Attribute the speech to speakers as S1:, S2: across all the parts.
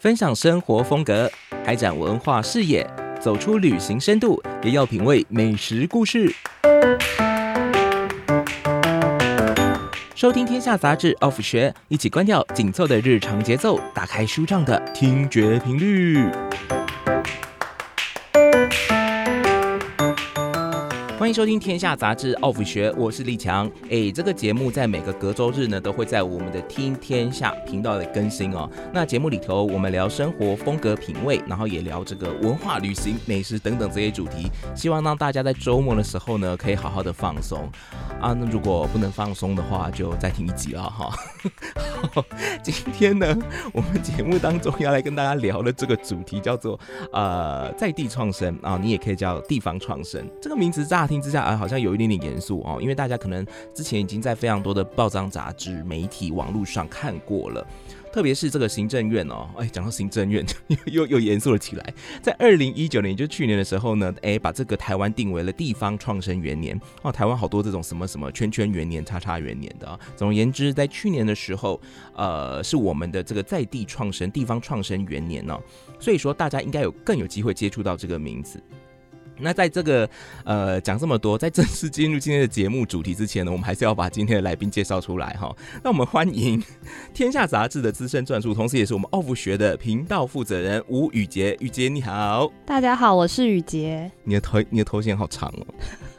S1: 分享生活风格，开展文化视野，走出旅行深度，也要品味美食故事。收听天下杂志 Off 学，一起关掉紧凑的日常节奏，打开舒畅的听觉频率。收听《天下杂志 Off 学》，我是立强。哎，这个节目在每个隔周日呢，都会在我们的听天下频道来更新哦。那节目里头，我们聊生活风格品味，然后也聊这个文化、旅行、美食等等这些主题，希望让大家在周末的时候呢，可以好好的放松啊。那如果不能放松的话，就再听一集了哈。今天呢，我们节目当中要来跟大家聊的这个主题叫做呃在地创生啊，你也可以叫地方创生。这个名词乍听之下啊，好像有一点点严肃哦，因为大家可能之前已经在非常多的报章杂志、媒体、网络上看过了。特别是这个行政院哦，哎，讲到行政院 又又又严肃了起来。在二零一九年，就去年的时候呢，哎，把这个台湾定为了地方创生元年哦。台湾好多这种什么什么圈圈元年、叉叉元年的啊。总而言之，在去年的时候，呃，是我们的这个在地创生、地方创生元年哦。所以说，大家应该有更有机会接触到这个名字。那在这个呃讲这么多，在正式进入今天的节目主题之前呢，我们还是要把今天的来宾介绍出来哈。那我们欢迎《天下杂志》的资深撰述，同时也是我们 Off 学的频道负责人吴宇杰。宇杰你好，
S2: 大家好，我是宇杰。
S1: 你的头你的头衔好长哦。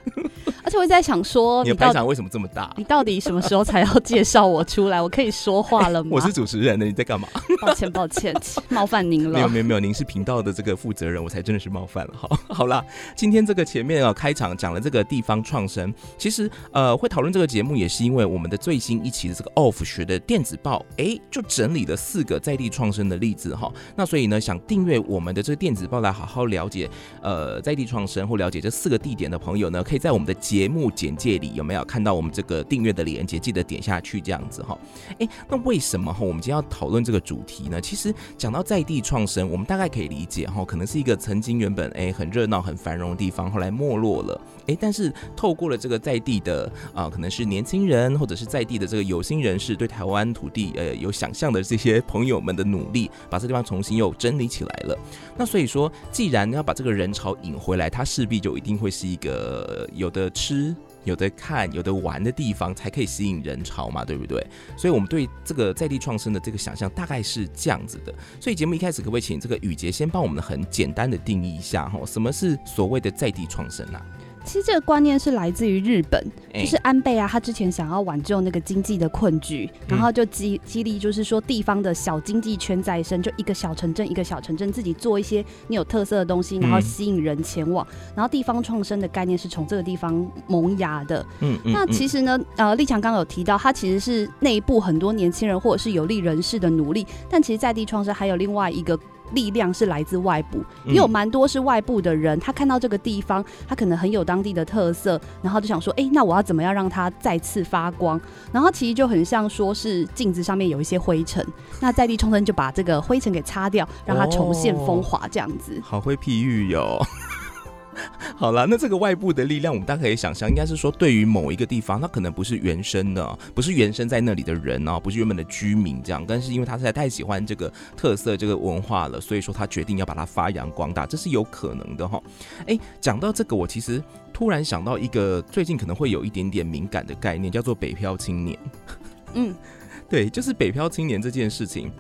S2: 而且我在想说，
S1: 你的排场为什么这么大？
S2: 你到底什么时候才要介绍我出来？我可以说话了吗？
S1: 我是主持人呢，你在干嘛？
S2: 抱歉，抱歉，冒犯您了。
S1: 没有，没有，没有，您是频道的这个负责人，我才真的是冒犯了。好，好啦，今天这个前面啊，开场讲了这个地方创生，其实呃，会讨论这个节目也是因为我们的最新一期的这个 Off 学的电子报，哎，就整理了四个在地创生的例子哈。那所以呢，想订阅我们的这个电子报来好好了解呃在地创生或了解这四个地点的朋友呢，可以在我们的节目简介里有没有看到我们这个订阅的链接？记得点下去这样子哈。诶，那为什么哈我们今天要讨论这个主题呢？其实讲到在地创生，我们大概可以理解哈，可能是一个曾经原本诶很热闹、很繁荣的地方，后来没落了。诶，但是透过了这个在地的啊、可能是年轻人或者是在地的这个有心人士，对台湾土地呃有想象的这些朋友们的努力，把这地方重新又整理起来了。那所以说，既然要把这个人潮引回来，它势必就一定会是一个有的吃。有的看、有的玩的地方才可以吸引人潮嘛，对不对？所以，我们对这个在地创生的这个想象大概是这样子的。所以，节目一开始可不可以请这个雨杰先帮我们很简单的定义一下哈，什么是所谓的在地创生啊？
S2: 其实这个观念是来自于日本，就是安倍啊，他之前想要挽救那个经济的困局，然后就激激励，就是说地方的小经济圈再生，就一个小城镇一个小城镇自己做一些你有特色的东西，然后吸引人前往，然后地方创生的概念是从这个地方萌芽的。嗯，那其实呢，呃，立强刚刚有提到，他其实是内部很多年轻人或者是有力人士的努力，但其实在地创生还有另外一个。力量是来自外部，也有蛮多是外部的人，他看到这个地方，他可能很有当地的特色，然后就想说，哎、欸，那我要怎么样让它再次发光？然后其实就很像说是镜子上面有一些灰尘，那在地冲生就把这个灰尘给擦掉，让它重现风华，这样子。
S1: 哦、好会譬喻哟。好了，那这个外部的力量，我们大家可以想象，应该是说，对于某一个地方，它可能不是原生的，不是原生在那里的人哦，不是原本的居民这样，但是因为他实在太喜欢这个特色、这个文化了，所以说他决定要把它发扬光大，这是有可能的哈。哎，讲到这个，我其实突然想到一个最近可能会有一点点敏感的概念，叫做北漂青年。嗯，对，就是北漂青年这件事情。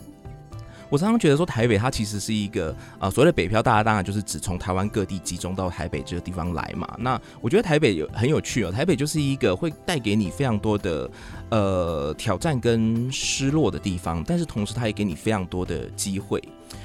S1: 我常常觉得说，台北它其实是一个啊、所谓的北漂，大家当然就是指从台湾各地集中到台北这个地方来嘛。那我觉得台北有很有趣哦，台北就是一个会带给你非常多的呃挑战跟失落的地方，但是同时它也给你非常多的机会。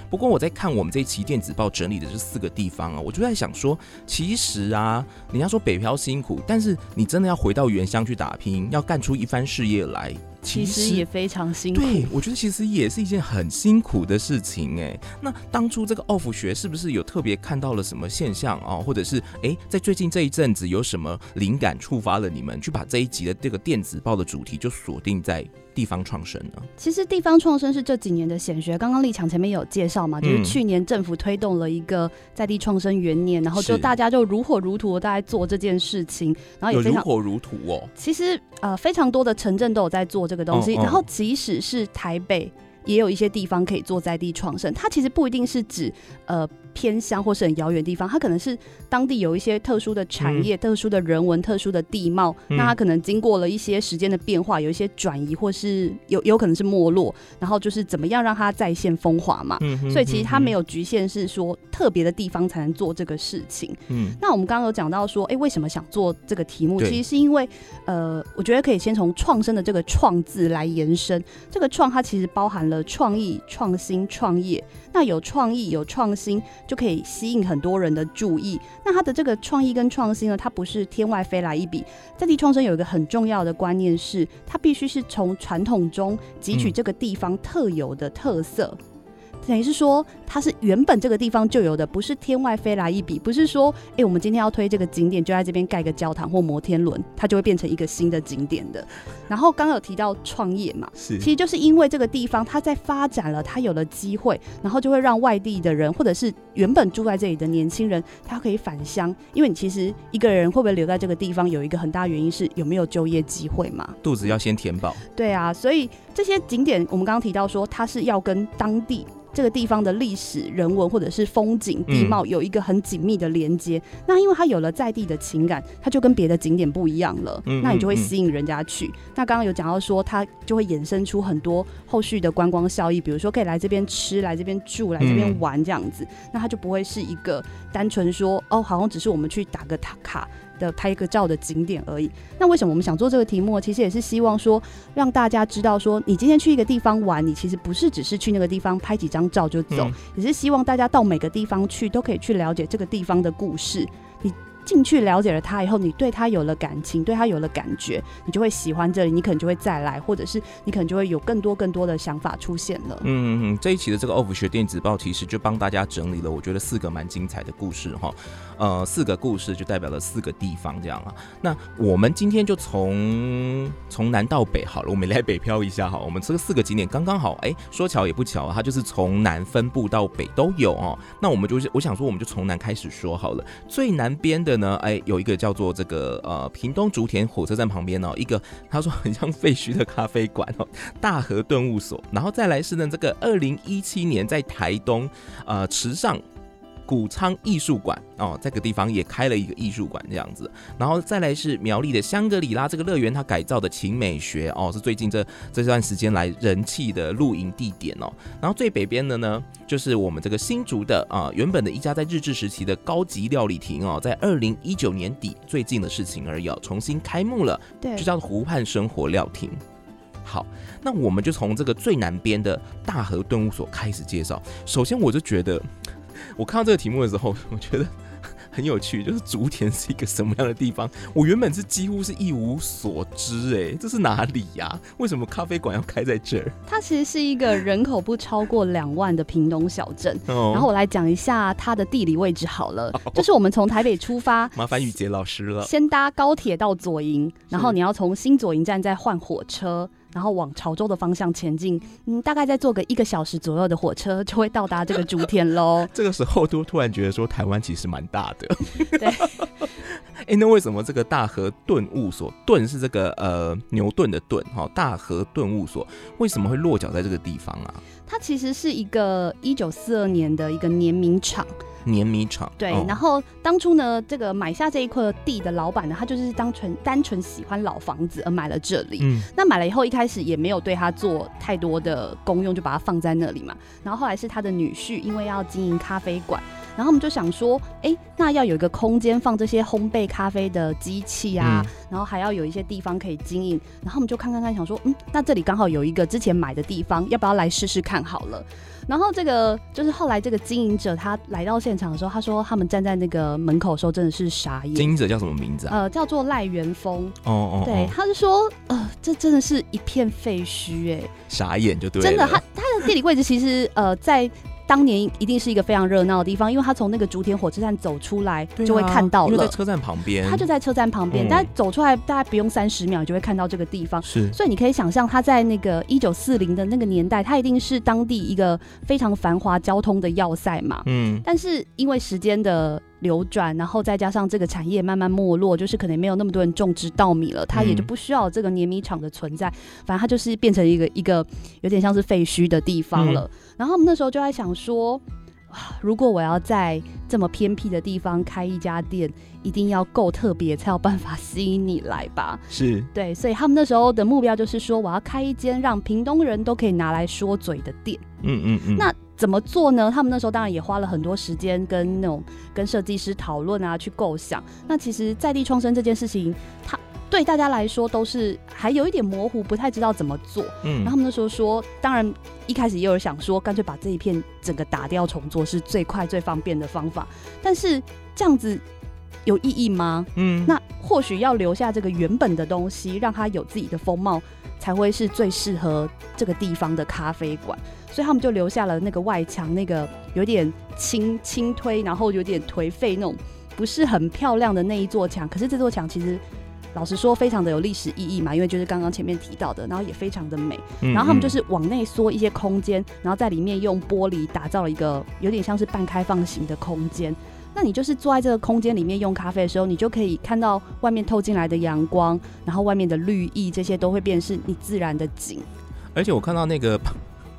S1: 不过我在看我们这一期电子报整理的这四个地方啊，我就在想说，其实啊，人家说北漂辛苦，但是你真的要回到原乡去打拼，要干出一番事业来。其
S2: 实，也非常辛苦，
S1: 对，我觉得其实也是一件很辛苦的事情哎。那当初这个 Off 学是不是有特别看到了什么现象啊？或者是哎，在最近这一阵子有什么灵感触发了你们去把这一集的这个电子报的主题就锁定在地方创生呢？
S2: 其实地方创生是这几年的显学。刚刚立强前面有介绍嘛，就是去年政府推动了一个在地创生元年，然后就大家就如火如荼的在做这件事情，然后也非常
S1: 如火如荼哦。
S2: 其实呃，非常多的城镇都有在做这个东西，然后即使是台北。也有一些地方可以做在地创生。它其实不一定是指呃。偏乡或是很遥远的地方，它可能是当地有一些特殊的产业、嗯、特殊的人文、特殊的地貌，嗯、那它可能经过了一些时间的变化，有一些转移，或是有有可能是没落，然后就是怎么样让它再现风华嘛。嗯、哼所以其实它没有局限是说特别的地方才能做这个事情。嗯，那我们刚刚有讲到说，哎、欸，为什么想做这个题目？其实是因为，呃，我觉得可以先从创生的这个“创”字来延伸。这个“创”它其实包含了创意、创新、创业。那有创意、有创新。就可以吸引很多人的注意。那它的这个创意跟创新呢，它不是天外飞来一笔。在地创生有一个很重要的观念是，它必须是从传统中汲取这个地方特有的特色。嗯等于是说，它是原本这个地方就有的，不是天外飞来一笔，不是说，哎、欸，我们今天要推这个景点，就在这边盖个教堂或摩天轮，它就会变成一个新的景点的。然后刚刚有提到创业嘛，是，其实就是因为这个地方它在发展了，它有了机会，然后就会让外地的人或者是原本住在这里的年轻人，他可以返乡。因为你其实一个人会不会留在这个地方，有一个很大原因是有没有就业机会嘛，
S1: 肚子要先填饱。
S2: 对啊，所以这些景点我们刚刚提到说，它是要跟当地。这个地方的历史、人文或者是风景、地貌有一个很紧密的连接。嗯、那因为它有了在地的情感，它就跟别的景点不一样了。嗯、那你就会吸引人家去。那刚刚有讲到说，它就会衍生出很多后续的观光效益，比如说可以来这边吃、来这边住、来这边玩这样子。嗯、那它就不会是一个单纯说哦，好像只是我们去打个卡。的拍一个照的景点而已。那为什么我们想做这个题目？其实也是希望说，让大家知道说，你今天去一个地方玩，你其实不是只是去那个地方拍几张照就走，嗯、也是希望大家到每个地方去都可以去了解这个地方的故事。你。进去了解了它以后，你对它有了感情，对它有了感觉，你就会喜欢这里，你可能就会再来，或者是你可能就会有更多更多的想法出现了。嗯
S1: 嗯嗯，这一期的这个 Off 学电子报其实就帮大家整理了，我觉得四个蛮精彩的故事哈。呃，四个故事就代表了四个地方这样啊。那我们今天就从从南到北好了，我们来北漂一下哈。我们这个四个景点刚刚好，哎、说巧也不巧，它就是从南分布到北都有哦。那我们就是我想说，我们就从南开始说好了，最南边的。呢，哎，有一个叫做这个呃屏东竹田火车站旁边哦，一个他说很像废墟的咖啡馆哦，大和顿悟所，然后再来是呢这个二零一七年在台东呃池上。谷仓艺术馆哦，这个地方也开了一个艺术馆这样子，然后再来是苗栗的香格里拉这个乐园，它改造的勤美学哦，是最近这这段时间来人气的露营地点哦。然后最北边的呢，就是我们这个新竹的啊，原本的一家在日治时期的高级料理亭哦，在二零一九年底最近的事情而已，重新开幕了，对，就叫湖畔生活料亭。好，那我们就从这个最南边的大河顿悟所开始介绍。首先，我就觉得。我看到这个题目的时候，我觉得很有趣，就是竹田是一个什么样的地方？我原本是几乎是一无所知，哎，这是哪里呀？为什么咖啡馆要开在这儿？
S2: 它其实是一个人口不超过两万的屏东小镇。哦、然后我来讲一下它的地理位置好了，哦、就是我们从台北出发，
S1: 麻烦雨杰老师了，
S2: 先搭高铁到左营，然后你要从新左营站再换火车。然后往潮州的方向前进，嗯，大概再坐个一个小时左右的火车，就会到达这个竹田喽。
S1: 这个时候都突然觉得说，台湾其实蛮大的。
S2: 对。
S1: 哎，那为什么这个大和顿悟所，顿是这个呃牛顿的顿哈？大和顿悟所为什么会落脚在这个地方啊？
S2: 它其实是一个一九四二年的一个碾米厂。
S1: 碾米厂
S2: 对，哦、然后当初呢，这个买下这一块地的老板呢，他就是单纯单纯喜欢老房子而买了这里。嗯，那买了以后，一开始也没有对他做太多的功用，就把它放在那里嘛。然后后来是他的女婿，因为要经营咖啡馆。然后我们就想说，哎，那要有一个空间放这些烘焙咖啡的机器啊，嗯、然后还要有一些地方可以经营。然后我们就看看看，想说，嗯，那这里刚好有一个之前买的地方，要不要来试试看好了？然后这个就是后来这个经营者他来到现场的时候，他说他们站在那个门口的时候真的是傻眼。
S1: 经营者叫什么名字啊？
S2: 呃，叫做赖元峰。
S1: 哦哦，
S2: 对，他就说，呃，这真的是一片废墟，哎，
S1: 傻眼就对了。
S2: 真的，他他的地理位置其实呃在。当年一定是一个非常热闹的地方，因为他从那个竹田火车站走出来就会看到了，
S1: 因为在车站旁边，
S2: 他就在车站旁边，嗯、但走出来大概不用三十秒就会看到这个地方。
S1: 是，
S2: 所以你可以想象他在那个一九四零的那个年代，他一定是当地一个非常繁华交通的要塞嘛。嗯，但是因为时间的流转，然后再加上这个产业慢慢没落，就是可能没有那么多人种植稻米了，它也就不需要这个碾米厂的存在，反正它就是变成一个一个有点像是废墟的地方了。嗯、然后我们那时候就在想说，如果我要在这么偏僻的地方开一家店，一定要够特别才有办法吸引你来吧？
S1: 是
S2: 对，所以他们那时候的目标就是说，我要开一间让屏东人都可以拿来说嘴的店。
S1: 嗯嗯嗯。
S2: 那怎么做呢？他们那时候当然也花了很多时间跟那种跟设计师讨论啊，去构想。那其实在地创生这件事情，它对大家来说都是还有一点模糊，不太知道怎么做。嗯，然后他们那时候说，当然一开始也有人想说，干脆把这一片整个打掉重做是最快最方便的方法。但是这样子有意义吗？嗯，那或许要留下这个原本的东西，让它有自己的风貌，才会是最适合这个地方的咖啡馆。所以他们就留下了那个外墙，那个有点轻轻推，然后有点颓废那种，不是很漂亮的那一座墙。可是这座墙其实，老实说，非常的有历史意义嘛，因为就是刚刚前面提到的，然后也非常的美。然后他们就是往内缩一些空间，然后在里面用玻璃打造了一个有点像是半开放型的空间。那你就是坐在这个空间里面用咖啡的时候，你就可以看到外面透进来的阳光，然后外面的绿意，这些都会变成是你自然的景。
S1: 而且我看到那个。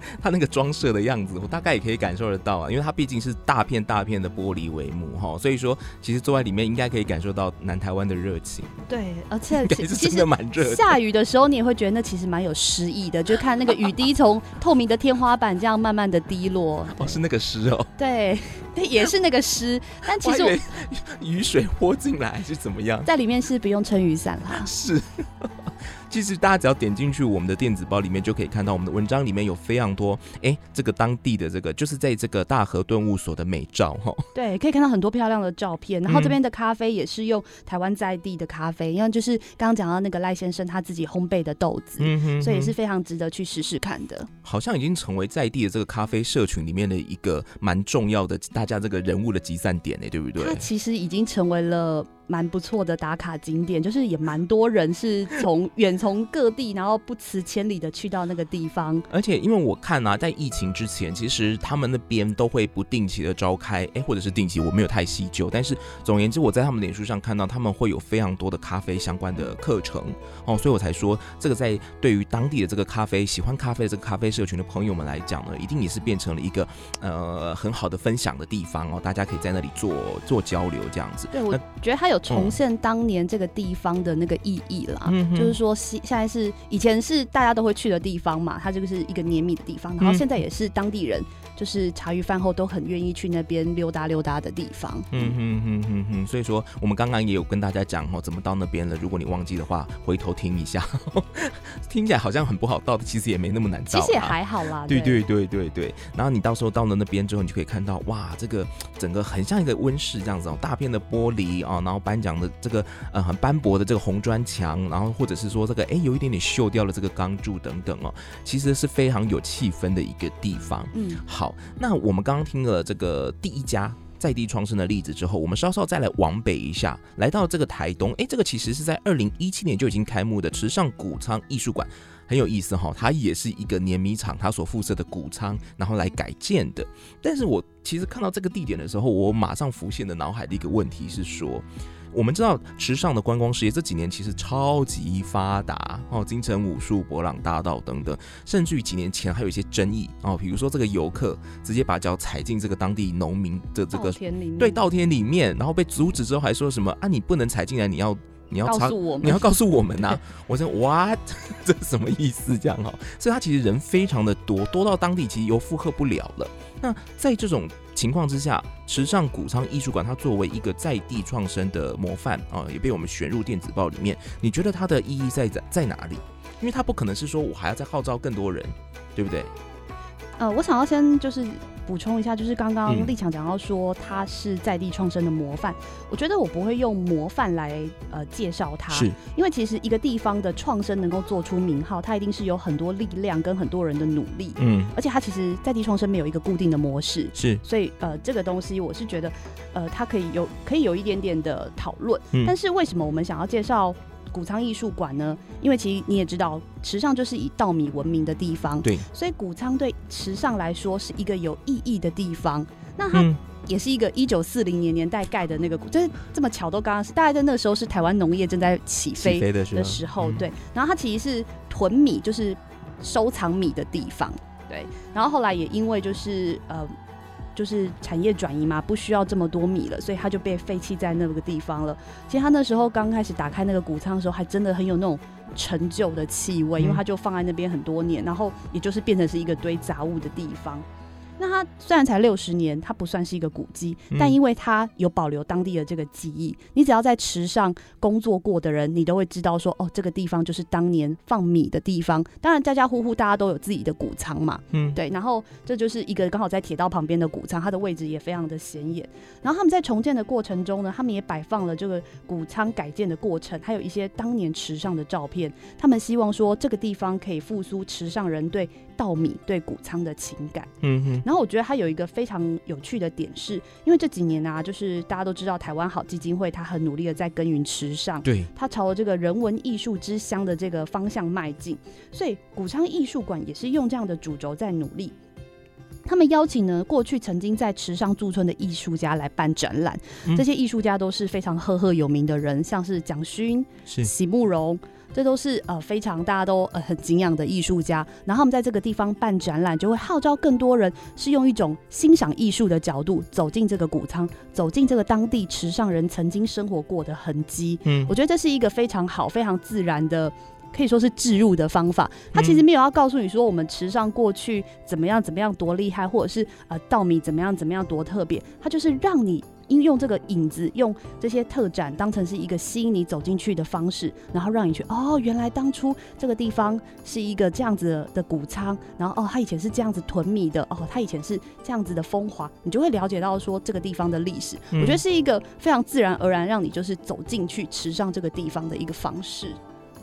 S1: 它那个装饰的样子，我大概也可以感受得到啊，因为它毕竟是大片大片的玻璃帷幕哈，所以说其实坐在里面应该可以感受到南台湾的热情。
S2: 对，而且其实
S1: 真的蛮热。
S2: 下雨的时候你也会觉得那其实蛮有诗意的，就看那个雨滴从透明的天花板这样慢慢的滴落。
S1: 哦，是那个诗哦。
S2: 对，对，也是那个诗，但其实我
S1: 雨水泼进来是怎么样？
S2: 在里面是不用撑雨伞啦。
S1: 是。其实大家只要点进去我们的电子包里面，就可以看到我们的文章里面有非常多哎、欸，这个当地的这个就是在这个大河顿悟所的美照哈。
S2: 对，可以看到很多漂亮的照片。然后这边的咖啡也是用台湾在地的咖啡，因为就是刚刚讲到那个赖先生他自己烘焙的豆子，嗯哼，所以也是非常值得去试试看的。
S1: 好像已经成为在地的这个咖啡社群里面的一个蛮重要的大家这个人物的集散点呢，对不对？
S2: 它其实已经成为了。蛮不错的打卡景点，就是也蛮多人是从远从各地，然后不辞千里的去到那个地方。
S1: 而且因为我看啊，在疫情之前，其实他们那边都会不定期的召开，哎、欸，或者是定期，我没有太细究。但是总而言之，我在他们脸书上看到他们会有非常多的咖啡相关的课程哦，所以我才说这个在对于当地的这个咖啡喜欢咖啡的这个咖啡社群的朋友们来讲呢，一定也是变成了一个呃很好的分享的地方哦，大家可以在那里做做交流这样子。
S2: 对，我觉得他有。重现当年这个地方的那个意义啦，嗯、就是说现现在是以前是大家都会去的地方嘛，它这个是一个黏米的地方，然后现在也是当地人就是茶余饭后都很愿意去那边溜达溜达的地方。
S1: 嗯哼哼哼哼，所以说我们刚刚也有跟大家讲哦，怎么到那边了。如果你忘记的话，回头听一下，听起来好像很不好到的，其实也没那么难到，
S2: 其实也还好啦。
S1: 对对对。对对，然后你到时候到了那边之后，你就可以看到哇，这个整个很像一个温室这样子哦，大片的玻璃啊，然后颁奖的。这个呃很斑驳的这个红砖墙，然后或者是说这个哎有一点点锈掉了这个钢柱等等哦，其实是非常有气氛的一个地方。嗯，好，那我们刚刚听了这个第一家在地创生的例子之后，我们稍稍再来往北一下，来到这个台东，哎，这个其实是在二零一七年就已经开幕的池上谷仓艺术馆，很有意思哈、哦，它也是一个碾米厂，它所附设的谷仓，然后来改建的。但是我其实看到这个地点的时候，我马上浮现的脑海的一个问题是说。我们知道池上的观光事业这几年其实超级发达哦，金城武树、博朗大道等等，甚至于几年前还有一些争议哦，比如说这个游客直接把脚踩进这个当地农民的这个对稻田里面，然后被阻止之后还说什么啊，你不能踩进来，你要你要
S2: 告诉我们，
S1: 你要告诉我们呐、啊！我说 what 这什么意思？这样哈，所以他其实人非常的多，多到当地其实又负荷不了了。那在这种情况之下，池上谷仓艺术馆它作为一个在地创生的模范啊，也被我们选入电子报里面。你觉得它的意义在在在哪里？因为它不可能是说我还要再号召更多人，对不对？
S2: 呃，我想要先就是。补充一下，就是刚刚立强讲到说他是在地创生的模范，嗯，我觉得我不会用模范来呃介绍他，是。因为其实一个地方的创生能够做出名号，它一定是有很多力量跟很多人的努力，嗯，而且它其实在地创生没有一个固定的模式，
S1: 是，
S2: 所以呃这个东西我是觉得呃它可以有可以有一点点的讨论，嗯，但是为什么我们想要介绍？谷仓艺术馆呢，因为其实你也知道，池上就是以稻米闻名的地方，
S1: 对，
S2: 所以谷仓对池上来说是一个有意义的地方。那它也是一个一九四零年年代盖的那个，就是这么巧都刚刚是大概在那个时候是台湾农业正在起飞的时候，对。然后它其实是囤米，就是收藏米的地方，对。然后后来也因为就是呃。就是产业转移嘛，不需要这么多米了，所以它就被废弃在那个地方了。其实他那时候刚开始打开那个谷仓的时候，还真的很有那种陈旧的气味，因为它就放在那边很多年，然后也就是变成是一个堆杂物的地方。那它虽然才六十年，它不算是一个古迹，但因为它有保留当地的这个记忆，你只要在池上工作过的人，你都会知道说，哦，这个地方就是当年放米的地方。当然，家家户户大家都有自己的谷仓嘛，嗯，对。然后这就是一个刚好在铁道旁边的谷仓，它的位置也非常的显眼。然后他们在重建的过程中呢，他们也摆放了这个谷仓改建的过程，还有一些当年池上的照片。他们希望说，这个地方可以复苏池上人对稻米、对谷仓的情感。嗯哼。然后我觉得它有一个非常有趣的点是，因为这几年啊，就是大家都知道台湾好基金会，它很努力的在耕耘池上，
S1: 对，
S2: 它朝着这个人文艺术之乡的这个方向迈进，所以谷仓艺术馆也是用这样的主轴在努力。他们邀请呢过去曾经在池上驻村的艺术家来办展览，嗯、这些艺术家都是非常赫赫有名的人，像是蒋勋、是席慕蓉。这都是呃非常大家都呃很敬仰的艺术家，然后我们在这个地方办展览，就会号召更多人是用一种欣赏艺术的角度走进这个谷仓，走进这个当地池上人曾经生活过的痕迹。嗯，我觉得这是一个非常好、非常自然的，可以说是置入的方法。他其实没有要告诉你说我们池上过去怎么样怎么样多厉害，或者是呃稻米怎么样怎么样多特别，他就是让你。应用这个影子，用这些特展当成是一个吸引你走进去的方式，然后让你去哦，原来当初这个地方是一个这样子的，谷仓，然后哦，它以前是这样子囤米的，哦，它以前是这样子的风华，你就会了解到说这个地方的历史。嗯。我觉得是一个非常自然而然让你就是走进去池上这个地方的一个方式。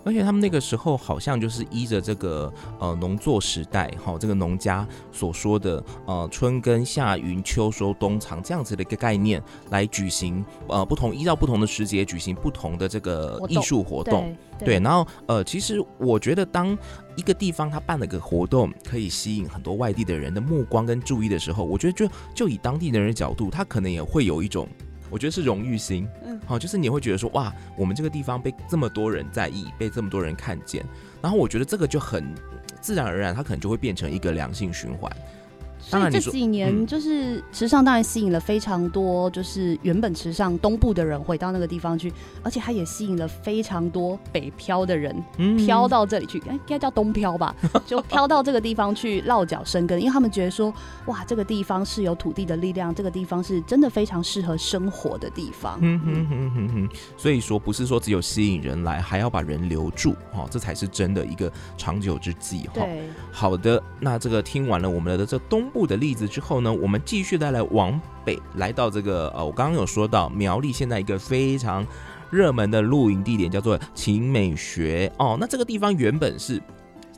S1: 而且他们那个时候好像就是依着这个呃农作时代哈、哦，这个农家所说的呃春耕夏耘秋收冬藏这样子的一个概念来举行呃不同依照不同的时节举行不同的这个艺术活动，对，然后呃其实我觉得当一个地方他办了个活动可以吸引很多外地的人的目光跟注意的时候，我觉得就就以当地的人的角度，他可能也会有一种。我觉得是荣誉心，嗯，好，就是你会觉得说，哇，我们这个地方被这么多人在意，被这么多人看见，然后我觉得这个就很自然而然，它可能就会变成一个良性循环。
S2: 所以这几年就是池上，当然吸引了非常多，就是原本池上东部的人回到那个地方去，而且它也吸引了非常多北漂的人漂到这里去，应该叫东漂吧，就漂到这个地方去落脚生根，因为他们觉得说，哇，这个地方是有土地的力量，这个地方是真的非常适合生活的地方。嗯哼
S1: 哼哼哼，所以说不是说只有吸引人来，还要把人留住，哦，这才是真的一个长久之计。哈，好的，那这个听完了我们的这东。部的例子之后呢，我们继续再来往北，来到这个呃，我刚刚有说到苗栗现在一个非常热门的露营地点叫做秦美学哦，那这个地方原本是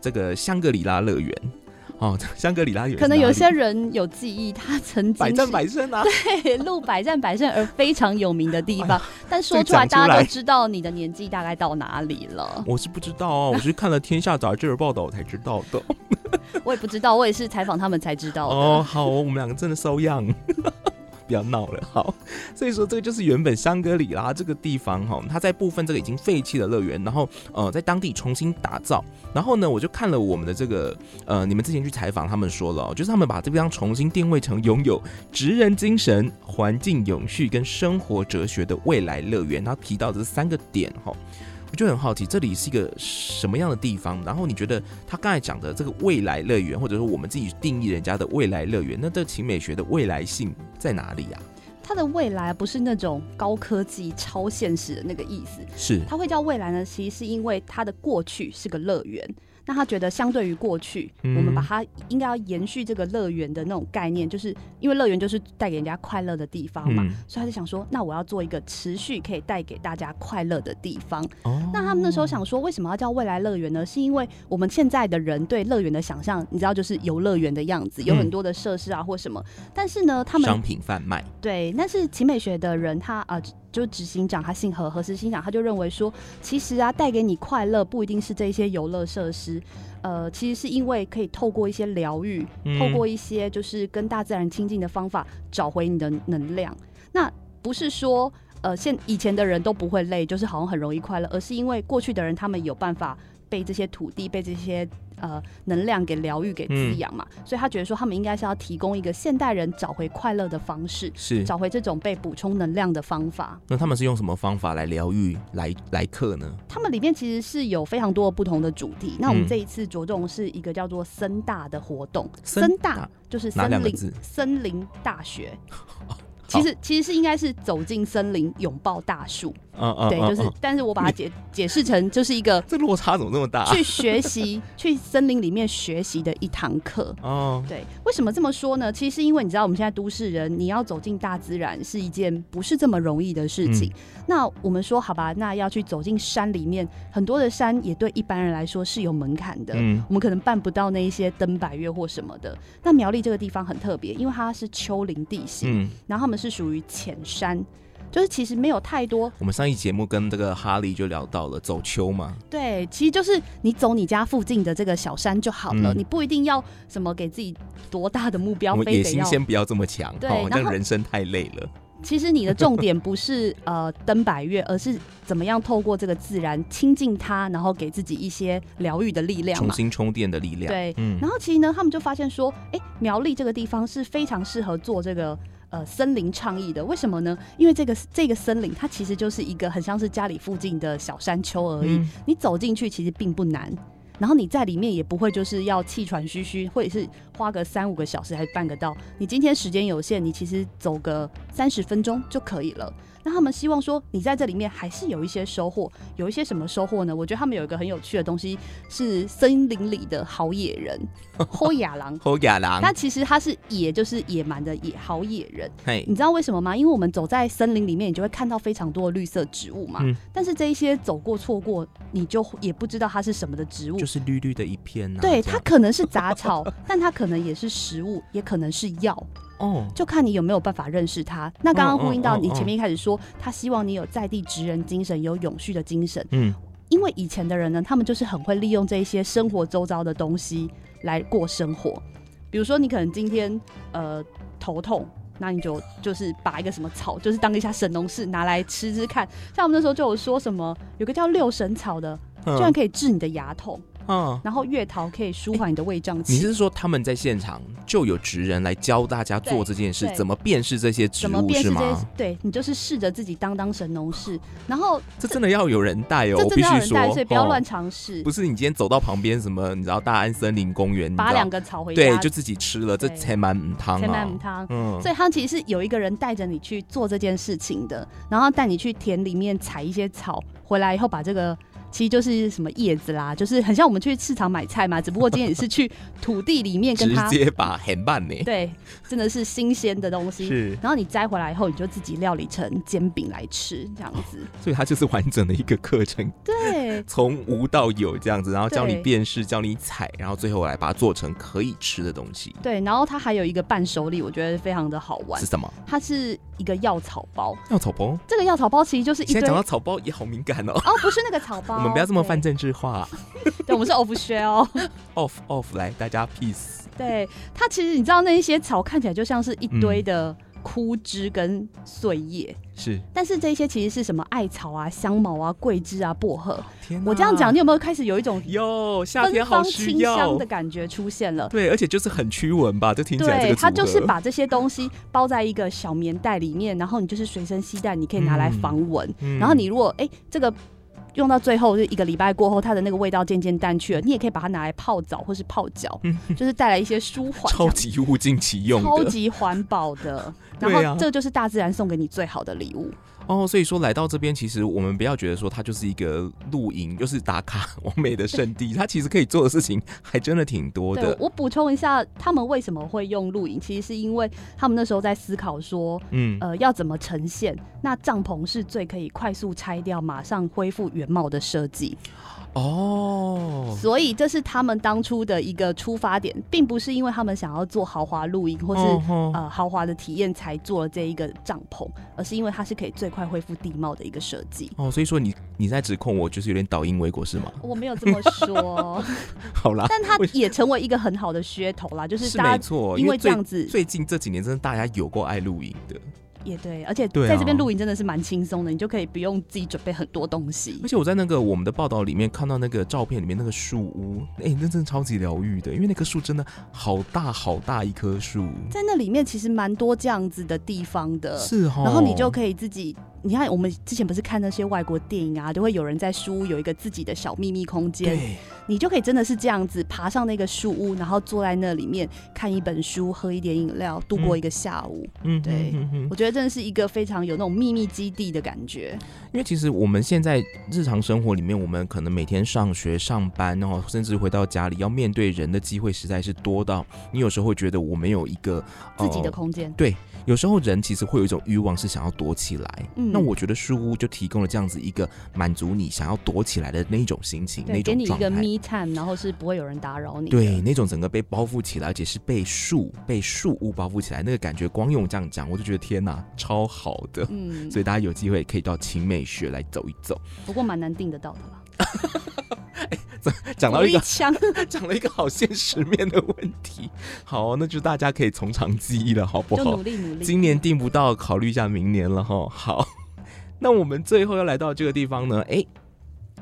S1: 这个香格里拉乐园。哦，香格里拉园可
S2: 能有些人有记忆，它曾经
S1: 百战百胜啊，
S2: 对，录百战百胜而非常有名的地方，但说出来大家都知道你的年纪大概到哪里了。
S1: 我是不知道哦，我是看了《天下》杂志的报道我才知道的。
S2: 我也不知道，我也是采访他们才知道。
S1: 哦，好，我们两个真的 so young，不要闹了。好，所以说这个就是原本香格里拉这个地方哈，它在部分这个已经废弃的乐园，然后呃在当地重新打造。然后呢，我就看了我们的这个呃，你们之前去采访他们说了，就是他们把这个地方重新定位成拥有职人精神、环境永续跟生活哲学的未来乐园。他提到这三个点哈。我就很好奇，这里是一个什么样的地方？然后你觉得他刚才讲的这个未来乐园，或者说我们自己定义人家的未来乐园，那这情美学的未来性在哪里呀？
S2: 它的未来不是那种高科技、超现实的那个意思，
S1: 是
S2: 它会叫未来呢？其实是因为它的过去是个乐园。那他觉得，相对于过去，嗯、我们把它应该要延续这个乐园的那种概念，就是因为乐园就是带给人家快乐的地方嘛，嗯、所以他就想说，那我要做一个持续可以带给大家快乐的地方。哦、那他们那时候想说，为什么要叫未来乐园呢？是因为我们现在的人对乐园的想象，你知道，就是游乐园的样子，有很多的设施啊或什么。嗯、但是呢，他们
S1: 商品贩卖，
S2: 对，但是奇美学的人他啊。呃就执行长，他姓何，何执行长他就认为说，其实啊，带给你快乐不一定是这些游乐设施，呃，其实是因为可以透过一些疗愈，嗯、透过一些就是跟大自然亲近的方法，找回你的能量。那不是说，呃，现以前的人都不会累，就是好像很容易快乐，而是因为过去的人他们有办法被这些土地，被这些。呃，能量给疗愈、给滋养嘛，嗯、所以他觉得说，他们应该是要提供一个现代人找回快乐的方式，
S1: 是
S2: 找回这种被补充能量的方法。
S1: 那他们是用什么方法来疗愈来来客呢？
S2: 他们里面其实是有非常多不同的主题。那我们这一次着重是一个叫做森大的活动，森、嗯、大就是森林森林大学。其实其实是应该是走进森林，拥抱大树。嗯嗯，对，就是，但是我把它解解释成就是一个
S1: 这落差怎么那么大？
S2: 去学习，去森林里面学习的一堂课。哦，对，为什么这么说呢？其实是因为你知道，我们现在都市人，你要走进大自然是一件不是这么容易的事情。那我们说好吧，那要去走进山里面，很多的山也对一般人来说是有门槛的。嗯，我们可能办不到那一些登百岳或什么的。那苗栗这个地方很特别，因为它是丘陵地形，嗯，然后他们是属于浅山。就是其实没有太多。
S1: 我们上一节目跟这个哈利就聊到了走丘嘛。
S2: 对，其实就是你走你家附近的这个小山就好了，嗯、你不一定要什么给自己多大的目标。
S1: 我们野心先不要这么强，对，这样人生太累了。
S2: 其实你的重点不是呃登百岳，而是怎么样透过这个自然亲近它，然后给自己一些疗愈的力量，
S1: 重新充电的力量。
S2: 对，嗯。然后其实呢，他们就发现说，哎，苗栗这个地方是非常适合做这个。呃，森林倡议的，为什么呢？因为这个这个森林，它其实就是一个很像是家里附近的小山丘而已。嗯、你走进去其实并不难，然后你在里面也不会就是要气喘吁吁，或者是花个三五个小时还是半个到。你今天时间有限，你其实走个三十分钟就可以了。那他们希望说，你在这里面还是有一些收获，有一些什么收获呢？我觉得他们有一个很有趣的东西，是森林里的好野人，好野狼，
S1: 好野狼。
S2: 那其实它是野，就是野蛮的野，好野人。嘿，你知道为什么吗？因为我们走在森林里面，你就会看到非常多的绿色植物嘛。嗯。但是这一些走过错过，你就也不知道它是什么的植物，
S1: 就是绿绿的一片啊。
S2: 对，它可能是杂草，但它可能也是食物，也可能是药。哦，就看你有没有办法认识他。那刚刚呼应到你前面一开始说，他希望你有在地职人精神，有永续的精神。嗯，因为以前的人呢，他们就是很会利用这一些生活周遭的东西来过生活。比如说，你可能今天呃头痛，那你就就是拔一个什么草，就是当一下神农氏拿来吃吃看。像我们那时候就有说什么，有个叫六神草的，居然可以治你的牙痛。嗯，然后月桃可以舒缓你的胃胀气。
S1: 你是说他们在现场就有职人来教大家做这件事，怎么辨识这些植物是吗？
S2: 对，你就是试着自己当当神农氏，然后
S1: 这真的要有人带哦，
S2: 这真的要有人带，
S1: 所
S2: 以不要乱尝试。
S1: 不是你今天走到旁边什么，你知道大安森林公园，
S2: 拔两个草回家，
S1: 对，就自己吃了，这才蛮母汤，
S2: 才蛮母汤。嗯，所以他其实是有一个人带着你去做这件事情的，然后带你去田里面采一些草，回来以后把这个。其实就是什么叶子啦，就是很像我们去市场买菜嘛，只不过今天也是去土地里面跟他
S1: 直接把很慢呢，
S2: 对，真的是新鲜的东西。是，然后你摘回来以后，你就自己料理成煎饼来吃，这样子。
S1: 所以它就是完整的一个课程，
S2: 对，
S1: 从无到有这样子，然后教你辨识，教你采，然后最后来把它做成可以吃的东西。
S2: 对，然后它还有一个伴手礼，我觉得非常的好玩。
S1: 是什么？
S2: 它是一个药草包。
S1: 药草包？
S2: 这个药草包其实就是一堆。
S1: 现在讲到草包也好敏感哦。
S2: 哦，不是那个草包。
S1: 不要这么泛政治化。
S2: 对，我们是 off 哦。
S1: off off 来，大家 peace。
S2: 对，它其实你知道那一些草看起来就像是一堆的枯枝跟碎叶，是。但是这些其实是什么艾草啊、香茅啊、桂枝啊、薄荷。天哪！我这样讲，你有没有开始有一种
S1: 哟夏天好
S2: 清香的感觉出现了？
S1: 对，而且就是很驱蚊吧，就听起来这个。
S2: 对，它就是把这些东西包在一个小棉袋里面，然后你就是随身携带，你可以拿来防蚊。然后你如果哎这个。用到最后，就一个礼拜过后，它的那个味道渐渐淡去了。你也可以把它拿来泡澡或是泡脚，嗯、就是带来一些舒缓。
S1: 超级物尽其用，
S2: 超级环保的。然后这就是大自然送给你最好的礼物。
S1: 哦，所以说来到这边，其实我们不要觉得说它就是一个露营，就是打卡完美的圣地。它其实可以做的事情还真的挺多的。
S2: 我补充一下，他们为什么会用露营？其实是因为他们那时候在思考说，嗯，呃，要怎么呈现？那帐篷是最可以快速拆掉，马上恢复原原貌的设计。
S1: 哦，
S2: 所以这是他们当初的一个出发点，并不是因为他们想要做豪华露营或是、哦、呃豪华的体验才做了这一个帐篷，而是因为它是可以最快恢复地貌的一个设计。
S1: 哦，所以说你你在指控我就是有点倒因为果是吗？
S2: 我没有这么说。
S1: 好啦，
S2: 但它也成为一个很好的噱头啦，就是大家
S1: 错，
S2: 因为这样子
S1: 最，近这几年真的大家有过爱露营的。
S2: 也对，而且在这边露营真的是蛮轻松的，啊，你就可以不用自己准备很多东西。
S1: 而且我在那个我们的报道里面看到那个照片里面那个树屋，哎、欸，那真的超级疗愈的，因为那棵树真的好大好大一棵树。
S2: 在那里面其实蛮多这样子的地方的，
S1: 是哈。
S2: 然后你就可以自己，你看我们之前不是看那些外国电影啊，都会有人在书屋有一个自己的小秘密空间。你就可以真的是这样子爬上那个书屋，然后坐在那里面看一本书，喝一点饮料，度过一个下午。嗯，对，我觉得真的是一个非常有那种秘密基地的感觉。
S1: 因为其实我们现在日常生活里面，我们可能每天上学、上班，然后甚至回到家里，要面对人的机会实在是多到你有时候会觉得我没有一个、
S2: 呃、自己的空间。
S1: 对，有时候人其实会有一种欲望是想要躲起来。嗯，那我觉得树屋就提供了这样子一个满足你想要躲起来的那一种心情，那种状态。
S2: 探，然后是不会有人打扰你。
S1: 对，那种整个被包覆起来，而且是被树被树屋包覆起来，那个感觉，光用这样讲，我就觉得天哪，超好的。嗯，所以大家有机会可以到晴美学来走一走。
S2: 不过蛮难订得到的啦。
S1: 哎，讲到一个 讲了一个好现实面的问题。好，那就大家可以从长计议了，好不好？
S2: 努力努力。
S1: 今年订不到，考虑一下明年了哈。好，那我们最后要来到这个地方呢？哎。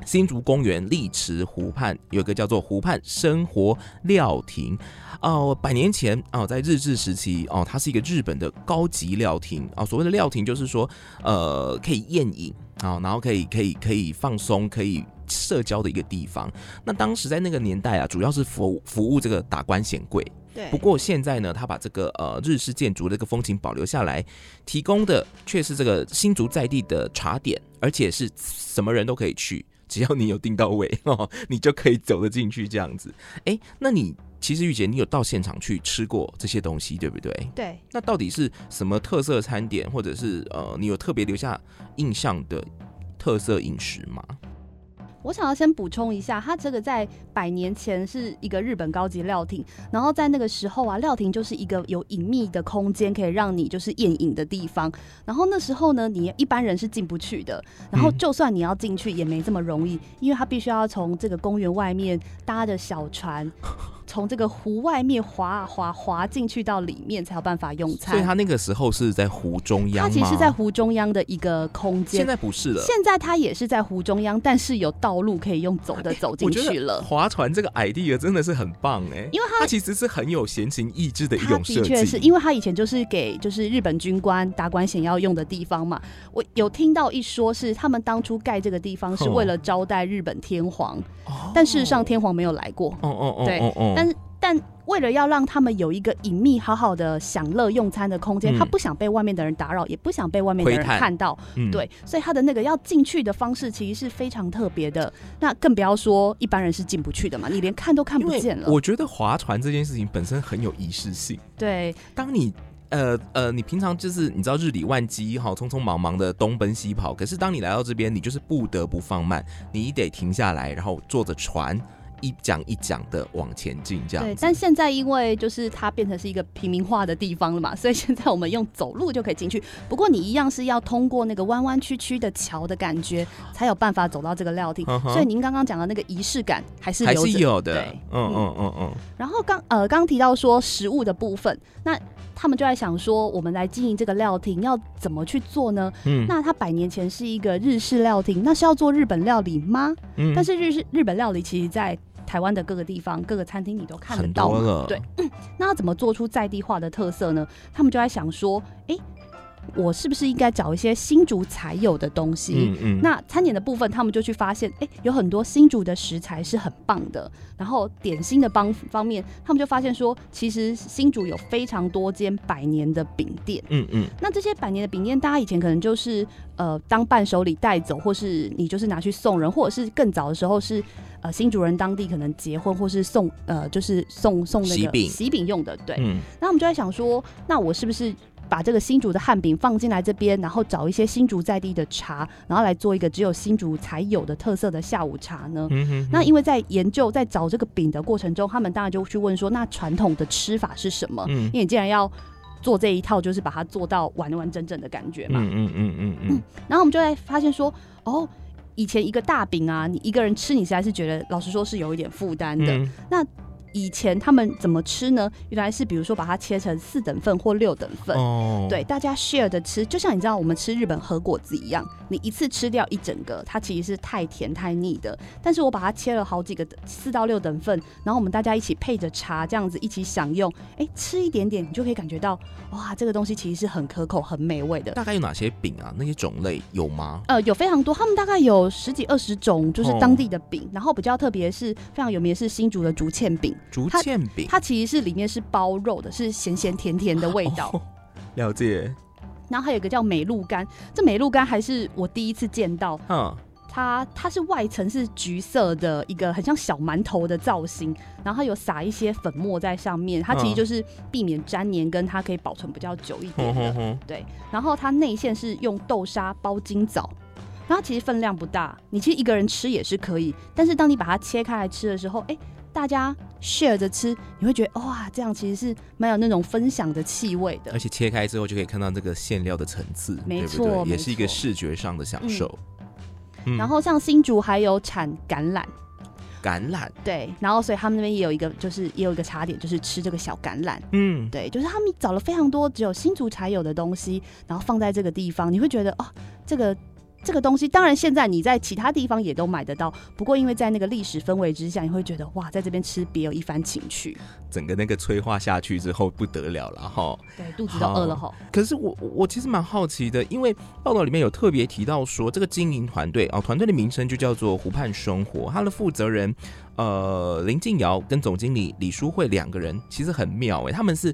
S1: 新竹公园丽池湖畔有一个叫做湖畔生活料亭哦，百年前哦，在日治时期哦，它是一个日本的高级料亭哦。所谓的料亭就是说，呃，可以宴饮啊，然后可以可以可以放松，可以社交的一个地方。那当时在那个年代啊，主要是服服务这个达官显贵。
S2: 对。
S1: 不过现在呢，他把这个呃日式建筑的这个风情保留下来，提供的却是这个新竹在地的茶点，而且是什么人都可以去。只要你有订到位 哦，你就可以走得进去这样子。哎、欸，那你其实玉姐，你有到现场去吃过这些东西，对不对？
S2: 对。
S1: 那到底是什么特色餐点，或者是呃，你有特别留下印象的特色饮食吗？
S2: 我想要先补充一下，它这个在百年前是一个日本高级料亭，然后在那个时候啊，料亭就是一个有隐秘的空间，可以让你就是宴饮的地方。然后那时候呢，你一般人是进不去的，然后就算你要进去，也没这么容易，因为它必须要从这个公园外面搭着小船。从这个湖外面滑啊滑滑进去到里面才有办法用餐，
S1: 所以他那个时候是在湖中央吗？
S2: 他其实是在湖中央的一个空间，
S1: 现在不是了。
S2: 现在他也是在湖中央，但是有道路可以用走的走进去了。
S1: 划船这个 idea 真的是很棒哎、欸，
S2: 因为它，
S1: 它其实是很有闲情逸致的一种设计。
S2: 的确是因为它以前就是给就是日本军官达官显要用的地方嘛。我有听到一说是他们当初盖这个地方是为了招待日本天皇，哦、但事实上天皇没有来过。哦哦哦，对，但。但为了要让他们有一个隐秘、好好的享乐用餐的空间，嗯，他不想被外面的人打扰，也不想被外面的人看到，嗯，对，所以他的那个要进去的方式其实是非常特别的。那更不要说一般人是进不去的嘛，你连看都看不见了。
S1: 我觉得划船这件事情本身很有仪式性。
S2: 对，
S1: 当你呃呃，你平常就是你知道日理万机哈，匆匆忙忙的东奔西跑，可是当你来到这边，你就是不得不放慢，你得停下来，然后坐着船。一讲一讲的往前进，这样。对，
S2: 但现在因为就是它变成是一个平民化的地方了嘛，所以现在我们用走路就可以进去。不过你一样是要通过那个弯弯曲曲的桥的感觉，才有办法走到这个料亭。Uh -huh. 所以您刚刚讲的那个仪式感还是有，
S1: 还是有的。
S2: 对，
S1: 嗯嗯嗯嗯。
S2: 然后刚呃刚提到说食物的部分，那他们就在想说，我们来经营这个料亭要怎么去做呢？嗯，那他百年前是一个日式料亭，那是要做日本料理吗？嗯，但是日式日本料理其实，在台湾的各个地方、各个餐厅你都看得到嘛？对，那要怎么做出在地化的特色呢？他们就在想说，哎、欸。我是不是应该找一些新竹才有的东西？嗯嗯。那餐点的部分，他们就去发现，哎、欸，有很多新竹的食材是很棒的。然后点心的方方面，他们就发现说，其实新竹有非常多间百年的饼店。嗯嗯。那这些百年的饼店，大家以前可能就是呃当伴手礼带走，或是你就是拿去送人，或者是更早的时候是呃新竹人当地可能结婚或是送呃就是送送那个喜饼喜饼用的。对。嗯。那我们就在想说，那我是不是？把这个新竹的汉饼放进来这边，然后找一些新竹在地的茶，然后来做一个只有新竹才有的特色的下午茶呢？嗯、哼哼那因为在研究在找这个饼的过程中，他们当然就去问说，那传统的吃法是什么？嗯、因为你既然要做这一套，就是把它做到完完整整的感觉嘛。嗯嗯嗯嗯嗯。然后我们就在发现说，哦，以前一个大饼啊，你一个人吃，你实在是觉得老实说是有一点负担的。嗯、那以前他们怎么吃呢？原来是比如说把它切成四等份或六等份，哦、对，大家 share 的吃，就像你知道我们吃日本和果子一样，你一次吃掉一整个，它其实是太甜太腻的。但是我把它切了好几个四到六等份，然后我们大家一起配着茶这样子一起享用，哎、欸，吃一点点你就可以感觉到，哇，这个东西其实是很可口、很美味的。
S1: 大概有哪些饼啊？那些种类有吗？
S2: 呃，有非常多，他们大概有十几二十种，就是当地的饼。哦、然后比较特别是非常有名的是新竹的竹签饼。
S1: 竹签饼，
S2: 它其实是里面是包肉的，是咸咸甜甜的味道。
S1: 哦、了解。
S2: 然后还有一个叫美露干，这美露干还是我第一次见到。嗯，它它是外层是橘色的一个很像小馒头的造型，然后它有撒一些粉末在上面，它其实就是避免粘黏，跟它可以保存比较久一点的。嗯、对。然后它内馅是用豆沙包金枣，然后其实分量不大，你其实一个人吃也是可以，但是当你把它切开来吃的时候，哎、欸。大家 share 着吃，你会觉得哇，这样其实是蛮有那种分享的气味的。
S1: 而且切开之后就可以看到这个馅料的层次，
S2: 没
S1: 错，对对？也是一个视觉上的享受。
S2: 嗯嗯、然后像新竹还有产橄榄，
S1: 橄榄
S2: 对，然后所以他们那边也有一个，就是也有一个茶点，就是吃这个小橄榄。嗯，对，就是他们找了非常多只有新竹才有的东西，然后放在这个地方，你会觉得哦，这个。这个东西当然现在你在其他地方也都买得到，不过因为在那个历史氛围之下，你会觉得哇，在这边吃别有一番情趣。
S1: 整个那个催化下去之后不得了了哈，
S2: 对，肚子都饿了哈。
S1: 可是我我其实蛮好奇的，因为报道里面有特别提到说，这个经营团队哦，团队的名称就叫做湖畔生活，他的负责人呃林静瑶跟总经理李淑慧两个人其实很妙哎，他们是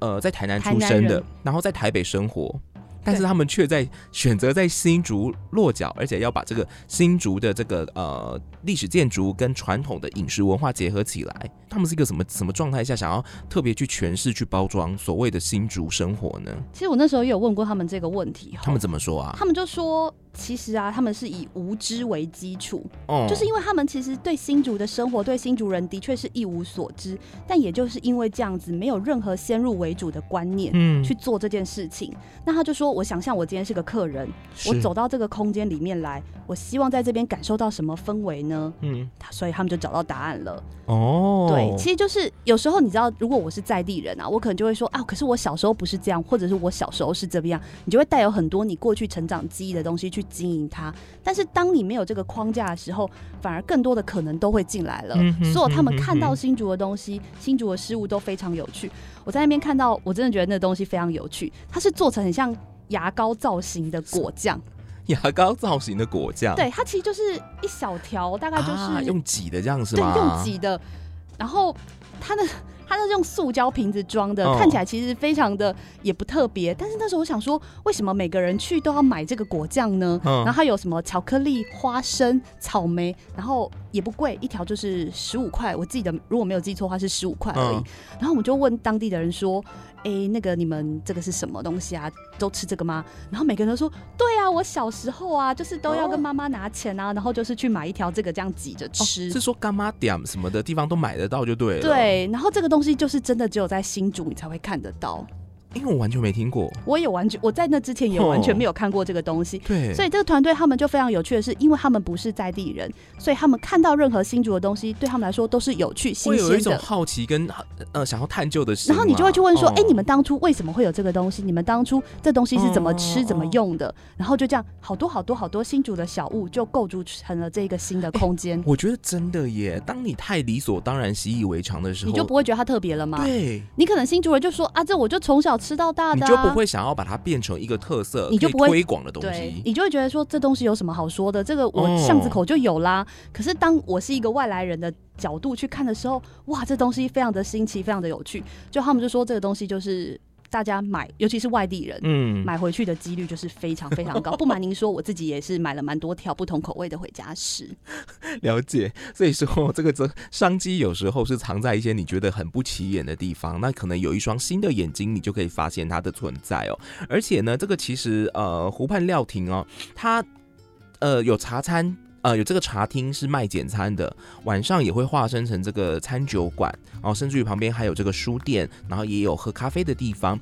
S1: 呃在台南出生的，然后在台北生活。但是他们却在选择在新竹落脚，而且要把这个新竹的这个呃历史建筑跟传统的饮食文化结合起来。他们是一个什么什么状态下想要特别去诠释、去包装所谓的新竹生活呢？
S2: 其实我那时候也有问过他们这个问题，
S1: 他们怎么说啊？
S2: 他们就说。其实啊，他们是以无知为基础，哦，就是因为他们其实对新竹的生活、对新竹人的确是一无所知，但也就是因为这样子，没有任何先入为主的观念，嗯，去做这件事情。嗯、那他就说：“我想象我今天是个客人，我走到这个空间里面来，我希望在这边感受到什么氛围呢？”嗯，所以他们就找到答案了。哦，对，其实就是有时候你知道，如果我是在地人啊，我可能就会说啊，可是我小时候不是这样，或者是我小时候是这样，你就会带有很多你过去成长记忆的东西去。经营它，但是当你没有这个框架的时候，反而更多的可能都会进来了。所有他们看到新竹的东西，新竹的事物都非常有趣。我在那边看到，我真的觉得那东西非常有趣。它是做成很像牙膏造型的果酱，
S1: 牙膏造型的果酱。
S2: 对，它其实就是一小条，大概就是、啊、
S1: 用挤的这样是吗？
S2: 对，用挤的。然后它的。它是用塑胶瓶子装的，看起来其实非常的也不特别。但是那时候我想说，为什么每个人去都要买这个果酱呢？然后它有什么巧克力、花生、草莓，然后也不贵，一条就是十五块。我记得如果没有记错的话是十五块而已。然后我们就问当地的人说。哎、欸，那个你们这个是什么东西啊？都吃这个吗？然后每个人都说，对啊，我小时候啊，就是都要跟妈妈拿钱啊，然后就是去买一条这个这样挤着吃。
S1: 哦、是说干妈点什么的地方都买得到就对了。
S2: 对，然后这个东西就是真的只有在新竹你才会看得到。
S1: 因为我完全没听过，
S2: 我也完全我在那之前也完全没有看过这个东西。
S1: 对，
S2: 所以这个团队他们就非常有趣的是，因为他们不是在地人，所以他们看到任何新竹的东西，对他们来说都是有趣、新鲜的。
S1: 有一种好奇跟呃想要探究的事。
S2: 然后你就会去问说：“哎、哦欸，你们当初为什么会有这个东西？你们当初这东西是怎么吃、哦、怎么用的？”然后就这样，好多好多好多新竹的小物就构筑成了这个新的空间、欸。
S1: 我觉得真的耶，当你太理所当然、习以为常的时候，
S2: 你就不会觉得它特别了吗？
S1: 对，
S2: 你可能新竹人就说：“啊，这我就从小吃到大的、啊。”
S1: 不会想要把它变成一个特色，你就不会推广的东西，
S2: 你就会觉得说，这东西有什么好说的？这个我巷子口就有啦。哦、可是当我是一个外来人的角度去看的时候，哇，这东西非常的新奇，非常的有趣。就他们就说这个东西就是大家买，尤其是外地人，嗯，买回去的几率就是非常非常高。不瞒您说，我自己也是买了蛮多条不同口味的回家吃。
S1: 了解，所以说这个这商机有时候是藏在一些你觉得很不起眼的地方，那可能有一双新的眼睛，你就可以发现它的存在哦。而且呢，这个其实呃，湖畔料亭哦，它呃有茶餐。呃，有这个茶厅是卖简餐的，晚上也会化身成这个餐酒馆，然后甚至于旁边还有这个书店，然后也有喝咖啡的地方。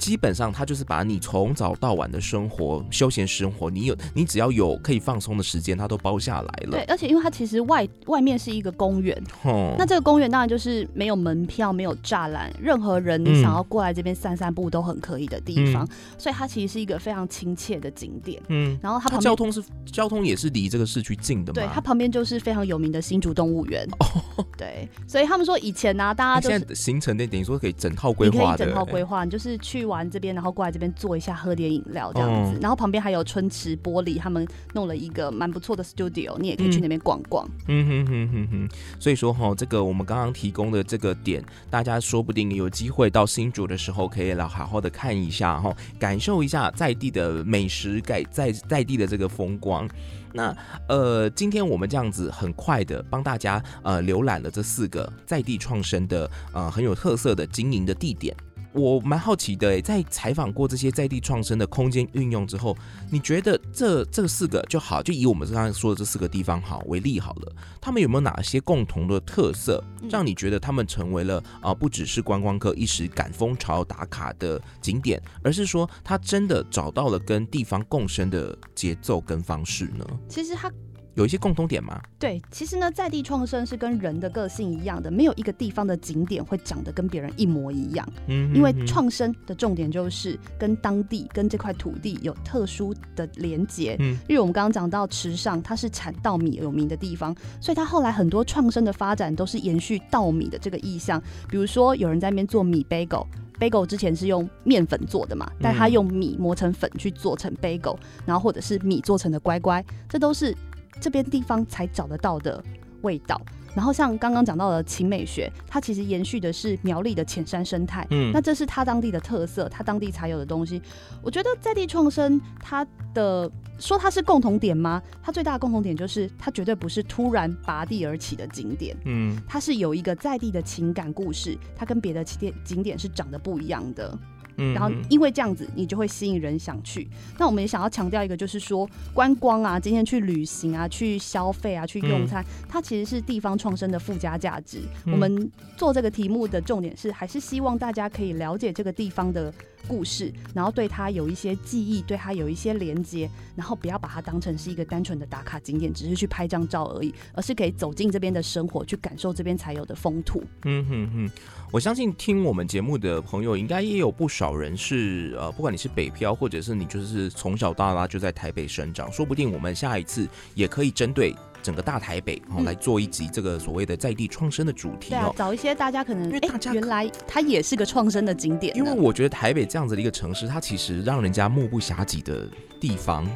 S1: 基本上，它就是把你从早到晚的生活、休闲生活，你有你只要有可以放松的时间，它都包下来了。
S2: 对，而且因为它其实外外面是一个公园，哦、那这个公园当然就是没有门票、没有栅栏，任何人你想要过来这边散散步都很可以的地方，嗯、所以它其实是一个非常亲切的景点。嗯，然后它旁边
S1: 交通是交通也是离这个市区近的嘛？
S2: 对，它旁边就是非常有名的新竹动物园。哦，对，所以他们说以前呢、啊，大家都、就是
S1: 行程那等于说可以整套规划的，
S2: 整套规划，你就是去。玩这边，然后过来这边坐一下，喝点饮料这样子。然后旁边还有春池玻璃，他们弄了一个蛮不错的 studio，你也可以去那边逛逛。嗯哼哼哼哼。
S1: 所以说哈，这个我们刚刚提供的这个点，大家说不定有机会到新竹的时候，可以来好好的看一下哈，感受一下在地的美食，改在在地的这个风光。那呃，今天我们这样子很快的帮大家呃浏览了这四个在地创生的呃很有特色的经营的地点。我蛮好奇的，在采访过这些在地创生的空间运用之后，你觉得这这四个就好，就以我们刚才说的这四个地方好为例好了，他们有没有哪些共同的特色，让你觉得他们成为了啊、呃，不只是观光客一时赶风潮打卡的景点，而是说他真的找到了跟地方共生的节奏跟方式呢？
S2: 其实他。
S1: 有一些共通点吗？
S2: 对，其实呢，在地创生是跟人的个性一样的，没有一个地方的景点会长得跟别人一模一样。嗯，因为创生的重点就是跟当地、跟这块土地有特殊的连结。嗯，因为我们刚刚讲到池上，它是产稻米有名的地方，所以它后来很多创生的发展都是延续稻米的这个意象。比如说，有人在那边做米 bagel，bagel 之前是用面粉做的嘛，但他用米磨成粉去做成 bagel，然后或者是米做成的乖乖，这都是。这边地方才找得到的味道，然后像刚刚讲到的秦美学，它其实延续的是苗栗的浅山生态，嗯，那这是它当地的特色，它当地才有的东西。我觉得在地创生，它的说它是共同点吗？它最大的共同点就是它绝对不是突然拔地而起的景点，嗯，它是有一个在地的情感故事，它跟别的景点景点是长得不一样的。然后因为这样子，你就会吸引人想去。那我们也想要强调一个，就是说观光啊，今天去旅行啊，去消费啊，去用餐，它其实是地方创生的附加价值。我们做这个题目的重点是，还是希望大家可以了解这个地方的故事，然后对它有一些记忆，对它有一些连接，然后不要把它当成是一个单纯的打卡景点，只是去拍张照而已，而是可以走进这边的生活，去感受这边才有的风土。嗯哼哼，
S1: 我相信听我们节目的朋友，应该也有不少人是呃，不管你是北漂，或者是你就是从小到大就在台北生长，说不定我们下一次也可以针对。整个大台北哦，来做一集这个所谓的在地创生的主题哦。
S2: 找一些大家可能因为大家原来它也是个创生的景点。
S1: 因为我觉得台北这样子的一个城市，它其实让人家目不暇给的地方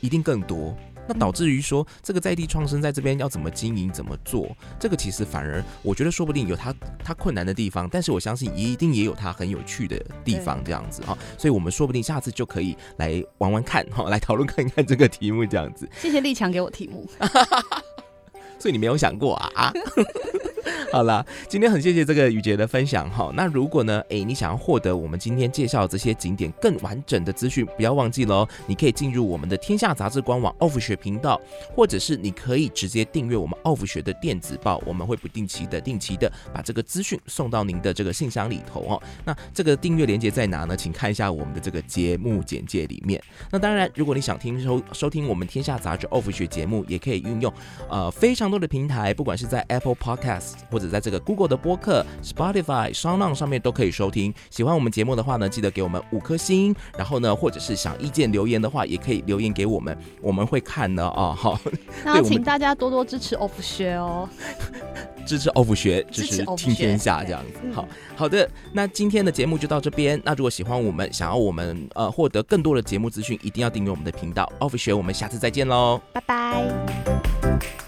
S1: 一定更多。那导致于说，这个在地创生在这边要怎么经营、怎么做，这个其实反而我觉得说不定有它它困难的地方，但是我相信也一定也有它很有趣的地方，这样子哈。所以我们说不定下次就可以来玩玩看哈，来讨论看看这个题目这样子。
S2: 谢谢立强给我题目，
S1: 所以你没有想过啊？好了，今天很谢谢这个雨杰的分享哈。那如果呢，哎，你想要获得我们今天介绍这些景点更完整的资讯，不要忘记了哦，你可以进入我们的天下杂志官网 Off 学频道，或者是你可以直接订阅我们 Off 学的电子报，我们会不定期的、定期的把这个资讯送到您的这个信箱里头哦。那这个订阅链接在哪呢？请看一下我们的这个节目简介里面。那当然，如果你想听收收听我们天下杂志 Off 学节目，也可以运用呃非常多的平台，不管是在 Apple Podcast 或者在这个 Google 的播客、Spotify、上面都可以收听。喜欢我们节目的话呢，记得给我们五颗星。然后呢，或者是想意见留言的话，也可以留言给我们，我们会看的哦。好，
S2: 那请大家多多支持 Off 学哦，
S1: 支持 Off 学，支持听天下这样子。好好的，那今天的节目就到这边。那如果喜欢我们，想要我们呃获得更多的节目资讯，一定要订阅我们的频道 Off 学。我们下次再见喽，
S2: 拜拜。